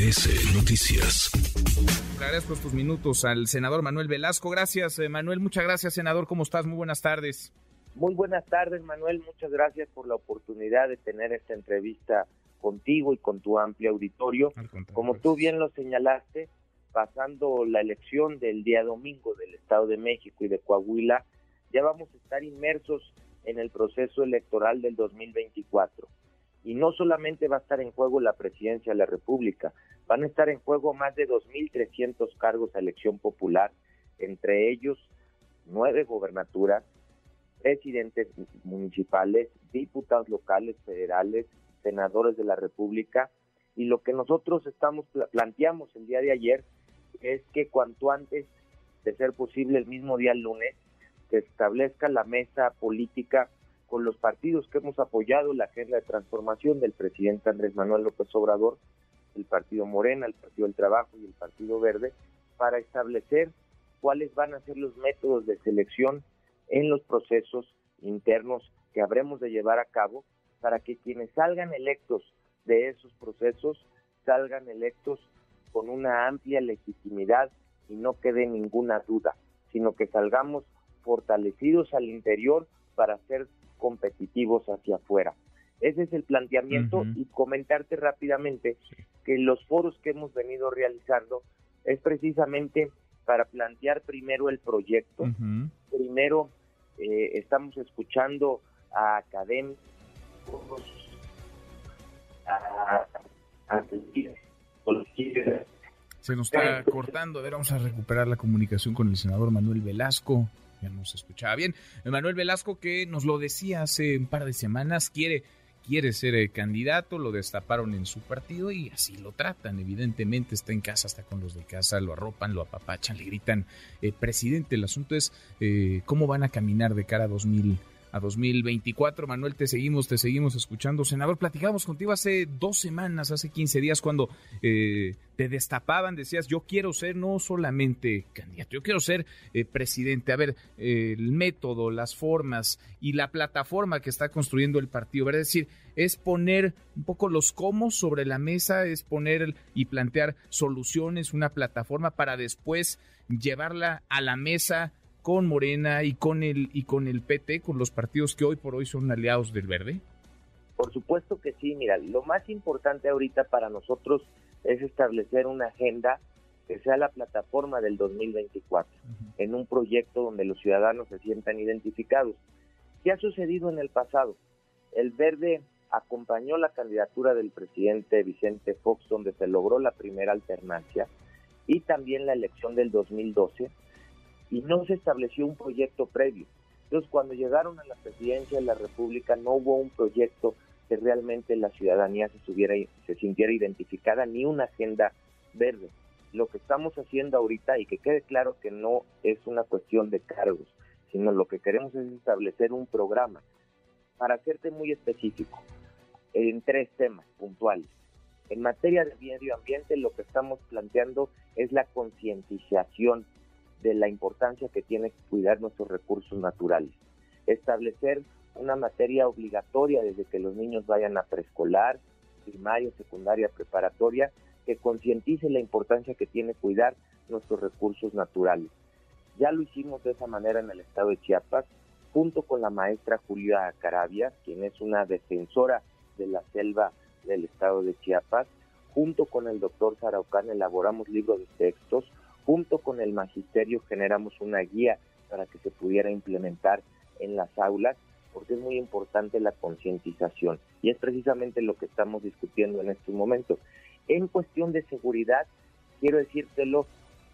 MBS Noticias. Le agradezco estos minutos al senador Manuel Velasco. Gracias, eh, Manuel. Muchas gracias, senador. ¿Cómo estás? Muy buenas tardes. Muy buenas tardes, Manuel. Muchas gracias por la oportunidad de tener esta entrevista contigo y con tu amplio auditorio. Como tú bien lo señalaste, pasando la elección del día domingo del Estado de México y de Coahuila, ya vamos a estar inmersos en el proceso electoral del 2024. Y no solamente va a estar en juego la presidencia de la República, van a estar en juego más de 2.300 cargos a elección popular, entre ellos nueve gobernaturas, presidentes municipales, diputados locales, federales, senadores de la República. Y lo que nosotros estamos planteamos el día de ayer es que cuanto antes, de ser posible el mismo día lunes, se establezca la mesa política con los partidos que hemos apoyado la agenda de transformación del presidente Andrés Manuel López Obrador, el Partido Morena, el Partido del Trabajo y el Partido Verde, para establecer cuáles van a ser los métodos de selección en los procesos internos que habremos de llevar a cabo para que quienes salgan electos de esos procesos salgan electos con una amplia legitimidad y no quede ninguna duda, sino que salgamos fortalecidos al interior para ser competitivos hacia afuera. Ese es el planteamiento y comentarte rápidamente que los foros que hemos venido realizando es precisamente para plantear primero el proyecto. Primero eh, estamos escuchando a académicos, a, a, se nos está cortando. A ver, vamos a recuperar la comunicación con el senador Manuel Velasco. Ya no se escuchaba bien. Manuel Velasco, que nos lo decía hace un par de semanas, quiere, quiere ser eh, candidato, lo destaparon en su partido y así lo tratan. Evidentemente está en casa, está con los de casa, lo arropan, lo apapachan, le gritan, eh, presidente. El asunto es eh, cómo van a caminar de cara a 2000 a 2024. Manuel, te seguimos, te seguimos escuchando. Senador, platicamos contigo hace dos semanas, hace 15 días, cuando eh, te destapaban, decías, yo quiero ser no solamente candidato, yo quiero ser eh, presidente. A ver, el método, las formas y la plataforma que está construyendo el partido, es decir, es poner un poco los cómo sobre la mesa, es poner y plantear soluciones, una plataforma para después llevarla a la mesa con Morena y con el y con el PT, con los partidos que hoy por hoy son aliados del Verde? Por supuesto que sí, mira, lo más importante ahorita para nosotros es establecer una agenda que sea la plataforma del 2024, en un proyecto donde los ciudadanos se sientan identificados. ¿Qué ha sucedido en el pasado? El Verde acompañó la candidatura del presidente Vicente Fox, donde se logró la primera alternancia, y también la elección del 2012, y no se estableció un proyecto previo. Entonces, cuando llegaron a la presidencia de la República, no hubo un proyecto que realmente la ciudadanía se, sintiera identificada, ni una agenda verde. Lo que estamos haciendo ahorita, y que quede claro que no es una cuestión de cargos, sino lo que queremos es establecer un programa, para hacerte muy específico, en tres temas puntuales. En materia de medio ambiente, lo que estamos planteando es la concientización de la importancia que tiene cuidar nuestros recursos naturales. Establecer una materia obligatoria desde que los niños vayan a preescolar, primaria, secundaria, preparatoria, que concientice la importancia que tiene cuidar nuestros recursos naturales. Ya lo hicimos de esa manera en el estado de Chiapas, junto con la maestra Julia Carabia, quien es una defensora de la selva del estado de Chiapas, junto con el doctor Saraucán elaboramos libros de textos, junto con el magisterio generamos una guía para que se pudiera implementar en las aulas, porque es muy importante la concientización y es precisamente lo que estamos discutiendo en este momento. En cuestión de seguridad, quiero decírtelo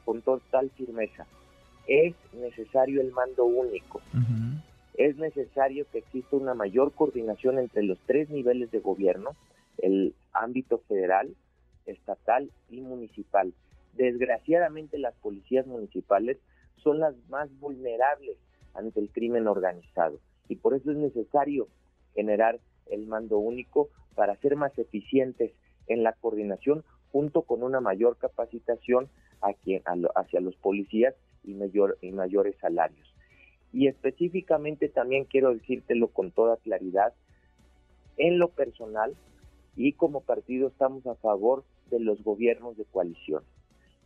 con total firmeza, es necesario el mando único. Es necesario que exista una mayor coordinación entre los tres niveles de gobierno, el ámbito federal, estatal y municipal. Desgraciadamente las policías municipales son las más vulnerables ante el crimen organizado y por eso es necesario generar el mando único para ser más eficientes en la coordinación junto con una mayor capacitación hacia los policías y, y mayores salarios. Y específicamente también quiero decírtelo con toda claridad, en lo personal y como partido estamos a favor de los gobiernos de coalición.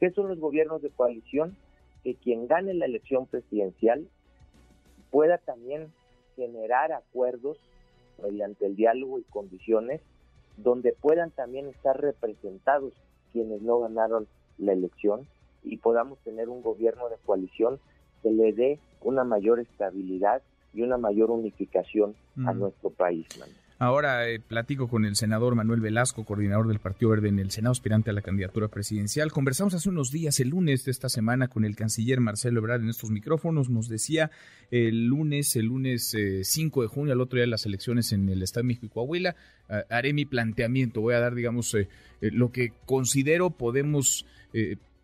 ¿Qué son los gobiernos de coalición? Que quien gane la elección presidencial pueda también generar acuerdos mediante el diálogo y condiciones donde puedan también estar representados quienes no ganaron la elección y podamos tener un gobierno de coalición que le dé una mayor estabilidad y una mayor unificación a nuestro país. Ahora eh, platico con el senador Manuel Velasco, coordinador del Partido Verde en el Senado, aspirante a la candidatura presidencial. Conversamos hace unos días, el lunes de esta semana, con el canciller Marcelo Ebrard en estos micrófonos. Nos decía el lunes, el lunes 5 eh, de junio, al otro día de las elecciones en el Estado de México y Coahuila, haré mi planteamiento. Voy a dar, digamos, eh, lo que considero podemos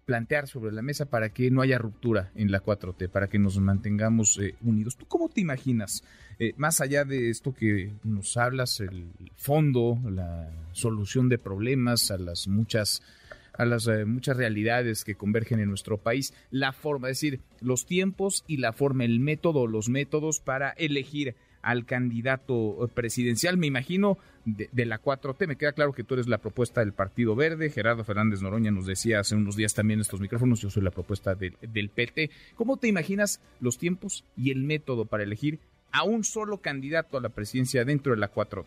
plantear sobre la mesa para que no haya ruptura en la 4T, para que nos mantengamos eh, unidos. ¿Tú cómo te imaginas, eh, más allá de esto que nos hablas, el fondo, la solución de problemas a las muchas a las eh, muchas realidades que convergen en nuestro país, la forma, es decir, los tiempos y la forma, el método, los métodos para elegir al candidato presidencial, me imagino, de, la 4T. Me queda claro que tú eres la propuesta del Partido Verde. Gerardo Fernández Noroña nos decía hace unos días también estos micrófonos, yo soy la propuesta del, del PT. ¿Cómo te imaginas los tiempos y el método para elegir a un solo candidato a la presidencia dentro de la 4T?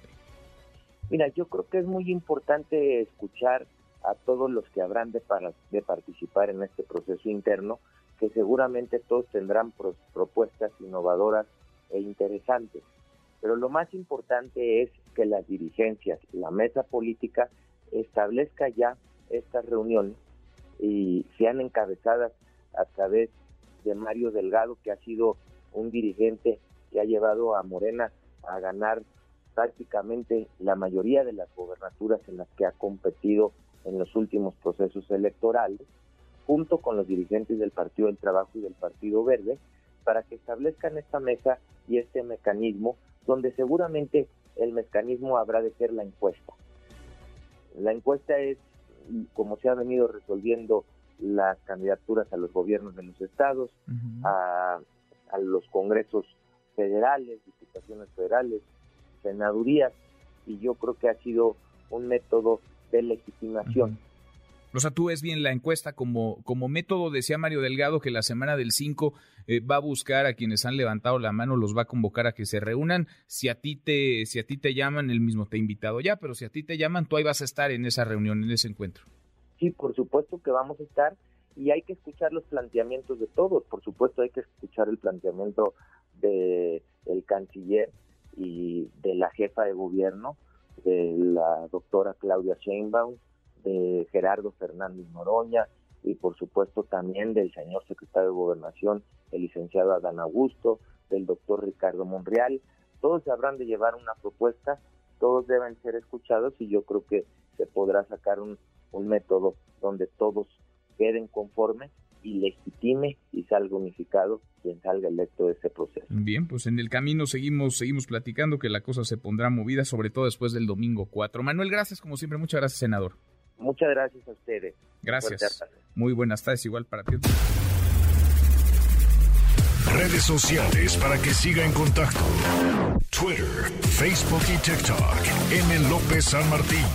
Mira, yo creo que es muy importante escuchar a todos los que habrán de participar en este proceso interno, que seguramente todos tendrán propuestas innovadoras e interesantes. Pero lo más importante es que las dirigencias, la mesa política, establezca ya estas reuniones y sean encabezadas a través de Mario Delgado, que ha sido un dirigente que ha llevado a Morena a ganar prácticamente la mayoría de las gobernaturas en las que ha competido en los últimos procesos electorales, junto con los dirigentes del Partido del Trabajo y del Partido Verde, para que establezcan esta mesa y este mecanismo, donde seguramente el mecanismo habrá de ser la encuesta. La encuesta es como se ha venido resolviendo las candidaturas a los gobiernos de los estados, a, los congresos federales, diputaciones federales, senadurías, y yo creo que ha sido un método de legitimación. O sea, tú ves bien la encuesta como, como método, decía Mario Delgado, que la semana del 5 eh, va a buscar a quienes han levantado la mano, los va a convocar a que se reúnan. Si a ti te, si a ti te llaman, él mismo te ha invitado ya, pero si a ti te llaman, tú ahí vas a estar en esa reunión, en ese encuentro. Sí, por supuesto que vamos a estar y hay que escuchar los planteamientos de todos. Por supuesto, hay que escuchar el planteamiento de el canciller y de la jefa de gobierno, de la doctora Claudia Sheinbaum, de Gerardo Fernández Noroña y por supuesto también del señor secretario de Gobernación, el licenciado Adán Augusto, del doctor Ricardo Monreal. Todos habrán de llevar una propuesta, todos deben ser escuchados y yo creo que se podrá sacar un, un método donde todos queden conformes y legitime y salga unificado quien salga electo de ese proceso. Bien, pues en el camino seguimos seguimos platicando que la cosa se pondrá movida, sobre todo después del domingo 4. Manuel, gracias como siempre, muchas gracias, senador. Muchas gracias a ustedes. Gracias. Muy buenas tardes, igual para ti. Redes sociales para que siga en contacto: Twitter, Facebook y TikTok. M. López San Martín.